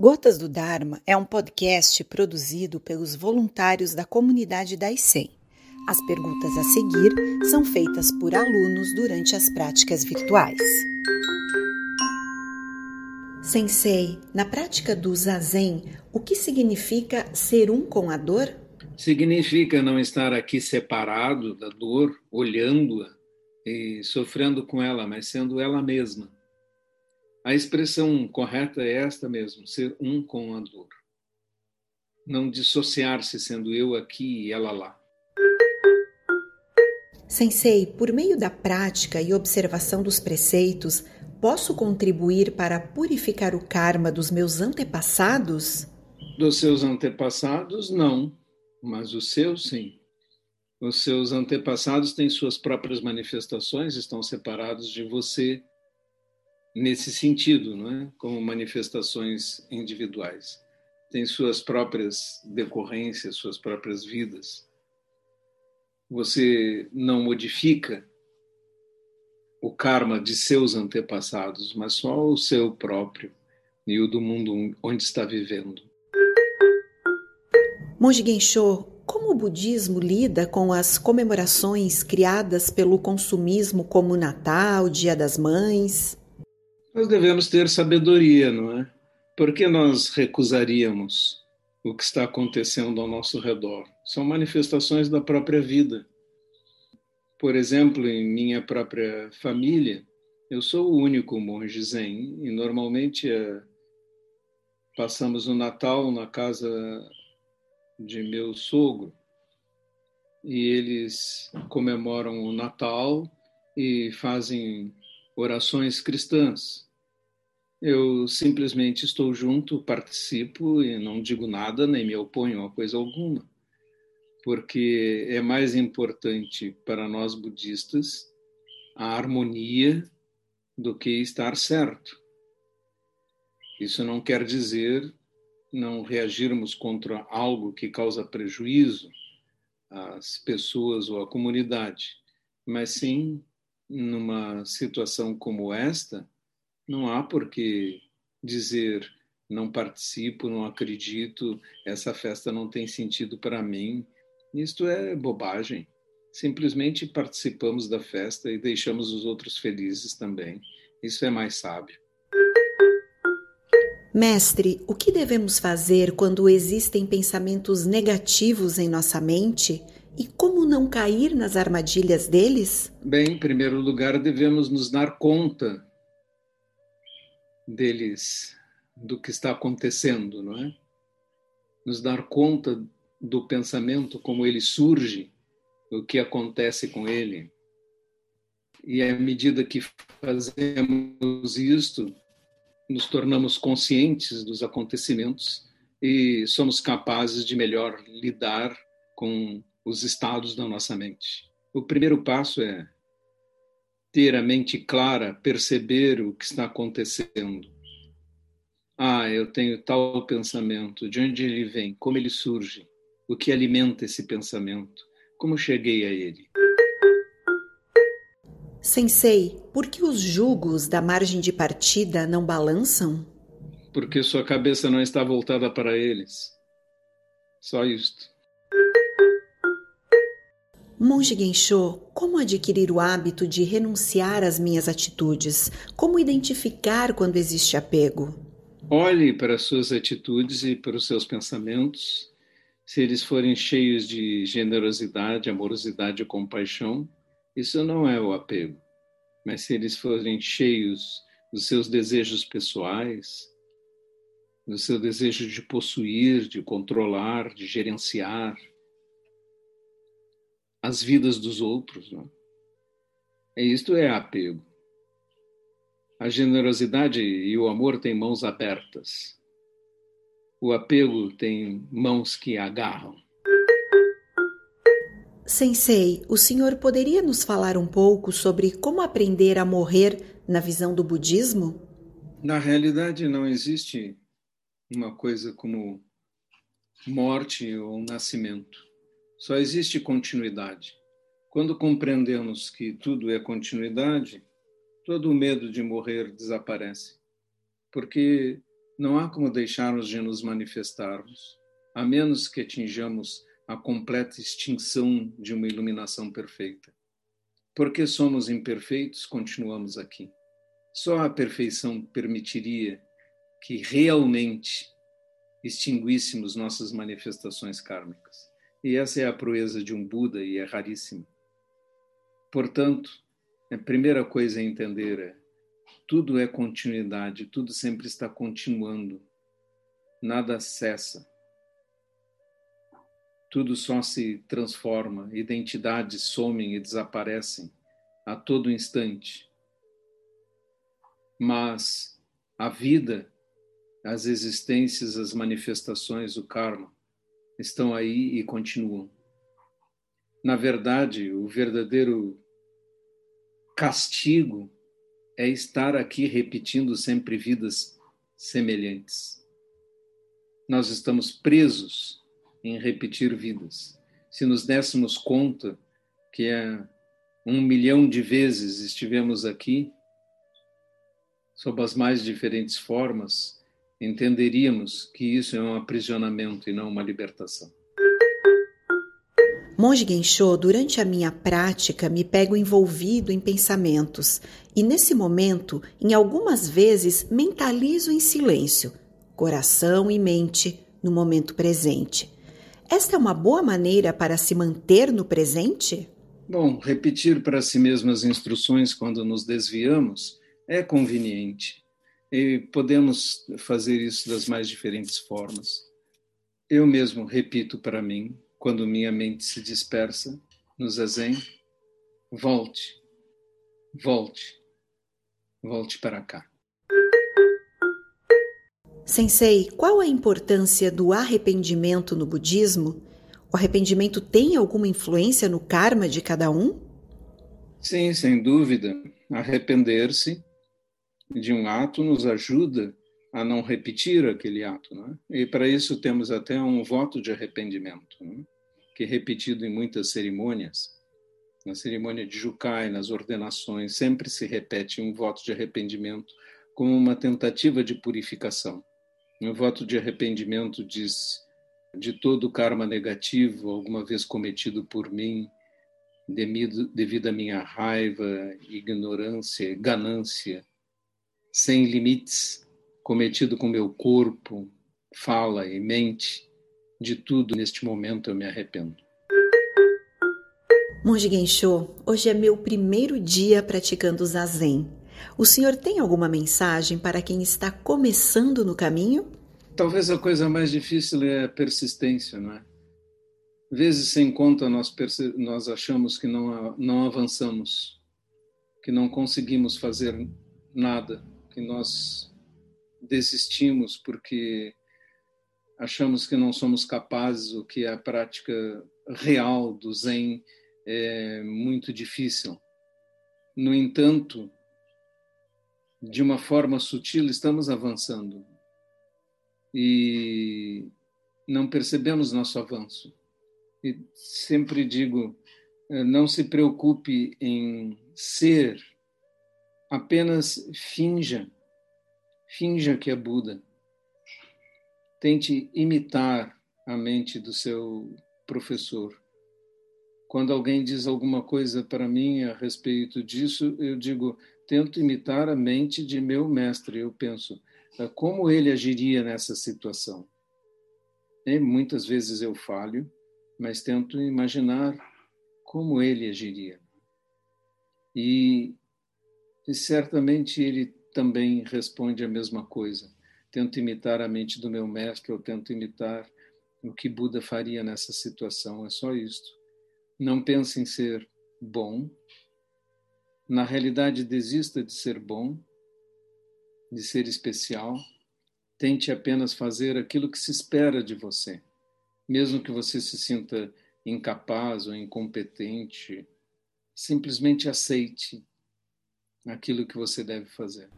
Gotas do Dharma é um podcast produzido pelos voluntários da comunidade da ICEM. As perguntas a seguir são feitas por alunos durante as práticas virtuais. Sensei, na prática do Zazen, o que significa ser um com a dor? Significa não estar aqui separado da dor, olhando-a e sofrendo com ela, mas sendo ela mesma a expressão correta é esta mesmo, ser um com a dor. Não dissociar-se sendo eu aqui e ela lá. Sensei, por meio da prática e observação dos preceitos, posso contribuir para purificar o karma dos meus antepassados? Dos seus antepassados, não, mas os seus, sim. Os seus antepassados têm suas próprias manifestações, estão separados de você nesse sentido, não é? como manifestações individuais. Tem suas próprias decorrências, suas próprias vidas. Você não modifica o karma de seus antepassados, mas só o seu próprio e o do mundo onde está vivendo. Monge Gensho, como o budismo lida com as comemorações criadas pelo consumismo como Natal, Dia das Mães? Nós devemos ter sabedoria, não é? Por que nós recusaríamos o que está acontecendo ao nosso redor? São manifestações da própria vida. Por exemplo, em minha própria família, eu sou o único monge zen e normalmente é, passamos o Natal na casa de meu sogro e eles comemoram o Natal e fazem orações cristãs. Eu simplesmente estou junto, participo e não digo nada, nem me oponho a coisa alguma, porque é mais importante para nós budistas a harmonia do que estar certo. Isso não quer dizer não reagirmos contra algo que causa prejuízo às pessoas ou à comunidade, mas sim, numa situação como esta, não há por que dizer não participo, não acredito, essa festa não tem sentido para mim. Isto é bobagem. Simplesmente participamos da festa e deixamos os outros felizes também. Isso é mais sábio. Mestre, o que devemos fazer quando existem pensamentos negativos em nossa mente e como não cair nas armadilhas deles? Bem, em primeiro lugar, devemos nos dar conta deles, do que está acontecendo, não é? Nos dar conta do pensamento, como ele surge, o que acontece com ele. E à medida que fazemos isto, nos tornamos conscientes dos acontecimentos e somos capazes de melhor lidar com os estados da nossa mente. O primeiro passo é ter a mente clara, perceber o que está acontecendo. Ah, eu tenho tal pensamento, de onde ele vem, como ele surge, o que alimenta esse pensamento, como cheguei a ele. Sensei, por que os jugos da margem de partida não balançam? Porque sua cabeça não está voltada para eles. Só isto. Monge Gensho, como adquirir o hábito de renunciar às minhas atitudes? Como identificar quando existe apego? Olhe para as suas atitudes e para os seus pensamentos. Se eles forem cheios de generosidade, amorosidade e compaixão, isso não é o apego. Mas se eles forem cheios dos seus desejos pessoais, do seu desejo de possuir, de controlar, de gerenciar, as vidas dos outros. Não? É isto é apego. A generosidade e o amor têm mãos abertas. O apego tem mãos que agarram. Sensei, o senhor poderia nos falar um pouco sobre como aprender a morrer na visão do budismo? Na realidade, não existe uma coisa como morte ou nascimento. Só existe continuidade. Quando compreendemos que tudo é continuidade, todo o medo de morrer desaparece. Porque Não há como deixarmos de nos manifestarmos, a menos que atinjamos a completa extinção de uma iluminação perfeita. Porque somos imperfeitos, continuamos aqui. Só a perfeição permitiria que realmente extinguíssemos nossas manifestações kármicas. E essa é a proeza de um Buda e é raríssima. Portanto, a primeira coisa a entender é tudo é continuidade, tudo sempre está continuando, nada cessa. Tudo só se transforma, identidades somem e desaparecem a todo instante. Mas a vida, as existências, as manifestações, o karma, estão aí e continuam. Na verdade, o verdadeiro castigo é estar aqui repetindo sempre vidas semelhantes. Nós estamos presos em repetir vidas. Se nos dessemos conta que é um milhão de vezes estivemos aqui, sob as mais diferentes formas, entenderíamos que isso é um aprisionamento e não uma libertação. Monge Gensho, durante a minha prática, me pego envolvido em pensamentos e, nesse momento, em algumas vezes, mentalizo em silêncio, coração e mente, no momento presente. Esta é uma boa maneira para se manter no presente? Bom, repetir para si mesmo as instruções quando nos desviamos é conveniente e podemos fazer isso das mais diferentes formas. Eu mesmo repito para mim, quando minha mente se dispersa no zazen, volte, volte, volte para cá. Sensei, qual a importância do arrependimento no budismo? O arrependimento tem alguma influência no karma de cada um? Sim, sem dúvida. Arrepender-se de um ato nos ajuda a não repetir aquele ato. Né? E para isso temos até um voto de arrependimento, né? que é repetido em muitas cerimônias. Na cerimônia de Jukai, nas ordenações, sempre se repete um voto de arrependimento como uma tentativa de purificação. Um voto de arrependimento diz de todo o karma negativo alguma vez cometido por mim, devido à minha raiva, ignorância, ganância, sem limites, cometido com meu corpo, fala e mente, de tudo neste momento eu me arrependo. Monge Gensho, hoje é meu primeiro dia praticando Zazen. O senhor tem alguma mensagem para quem está começando no caminho? Talvez a coisa mais difícil é a persistência, não é? Vezes sem conta nós, nós achamos que não, não avançamos, que não conseguimos fazer nada, que nós desistimos porque achamos que não somos capazes, o que a prática real do Zen é muito difícil. No entanto, de uma forma sutil, estamos avançando e não percebemos nosso avanço. E sempre digo, eh, não se preocupe em ser Apenas finja, finja que é Buda. Tente imitar a mente do seu professor. Quando alguém diz alguma coisa para mim a respeito disso, eu digo: tento imitar a mente de meu mestre. Eu penso, ah, como ele agiria nessa situação? E muitas vezes eu falho, mas tento imaginar como ele agiria. E e certamente ele também responde a mesma coisa. Tento imitar a mente do meu mestre, eu tento imitar o que Buda faria nessa situação. É só isto. Não pense em ser bom. Na realidade, desista de ser bom, de ser especial. Tente apenas fazer aquilo que se espera de você. Mesmo que você se sinta incapaz ou incompetente, simplesmente aceite aquilo que você deve fazer.